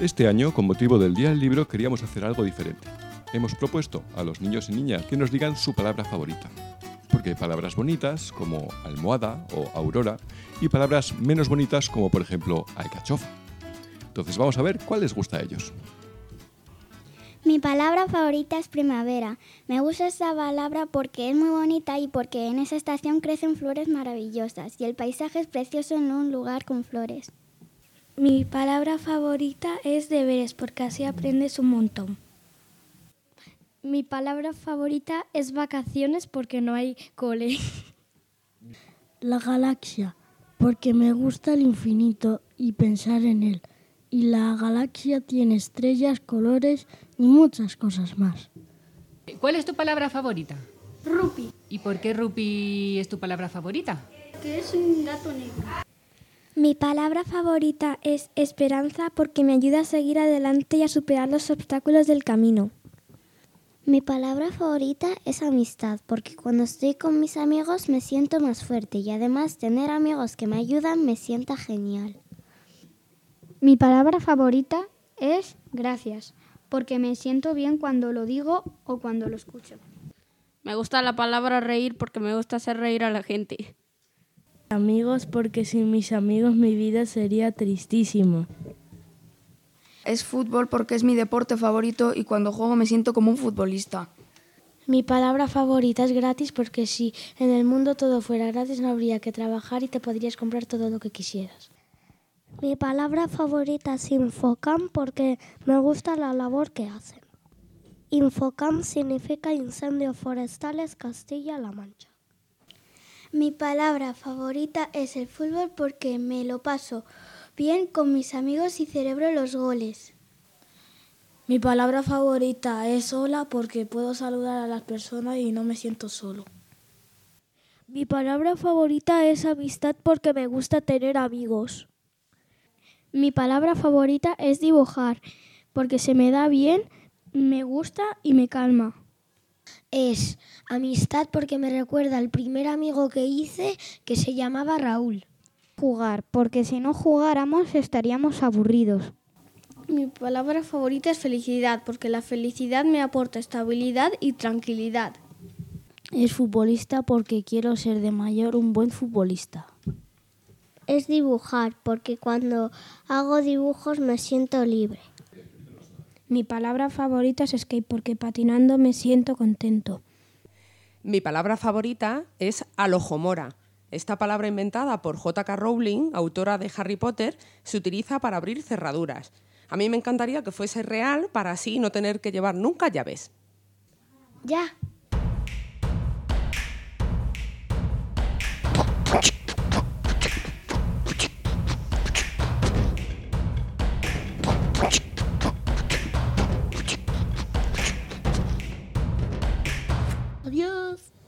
Este año, con motivo del Día del Libro, queríamos hacer algo diferente. Hemos propuesto a los niños y niñas que nos digan su palabra favorita. Porque hay palabras bonitas como almohada o aurora y palabras menos bonitas como por ejemplo alcachofa. Entonces vamos a ver cuál les gusta a ellos. Mi palabra favorita es primavera. Me gusta esta palabra porque es muy bonita y porque en esa estación crecen flores maravillosas y el paisaje es precioso en un lugar con flores. Mi palabra favorita es deberes porque así aprendes un montón. Mi palabra favorita es vacaciones porque no hay cole. La galaxia, porque me gusta el infinito y pensar en él. Y la galaxia tiene estrellas, colores y muchas cosas más. ¿Cuál es tu palabra favorita? Rupi. ¿Y por qué Rupi es tu palabra favorita? Que es un gato negro. Mi palabra favorita es esperanza porque me ayuda a seguir adelante y a superar los obstáculos del camino. Mi palabra favorita es amistad, porque cuando estoy con mis amigos me siento más fuerte y además tener amigos que me ayudan me sienta genial. Mi palabra favorita es gracias, porque me siento bien cuando lo digo o cuando lo escucho. Me gusta la palabra reír porque me gusta hacer reír a la gente. Amigos, porque sin mis amigos mi vida sería tristísima. Es fútbol porque es mi deporte favorito y cuando juego me siento como un futbolista. Mi palabra favorita es gratis porque si en el mundo todo fuera gratis no habría que trabajar y te podrías comprar todo lo que quisieras. Mi palabra favorita es Infocam porque me gusta la labor que hacen. Infocam significa Incendios Forestales Castilla-La Mancha. Mi palabra favorita es el fútbol porque me lo paso bien con mis amigos y celebro los goles. Mi palabra favorita es hola porque puedo saludar a las personas y no me siento solo. Mi palabra favorita es amistad porque me gusta tener amigos. Mi palabra favorita es dibujar porque se me da bien, me gusta y me calma. Es amistad porque me recuerda al primer amigo que hice que se llamaba Raúl. Jugar, porque si no jugáramos estaríamos aburridos. Mi palabra favorita es felicidad, porque la felicidad me aporta estabilidad y tranquilidad. Es futbolista porque quiero ser de mayor un buen futbolista. Es dibujar, porque cuando hago dibujos me siento libre. Mi palabra favorita es skate, porque patinando me siento contento. Mi palabra favorita es alojomora. Esta palabra inventada por J.K. Rowling, autora de Harry Potter, se utiliza para abrir cerraduras. A mí me encantaría que fuese real para así no tener que llevar nunca llaves. Ya.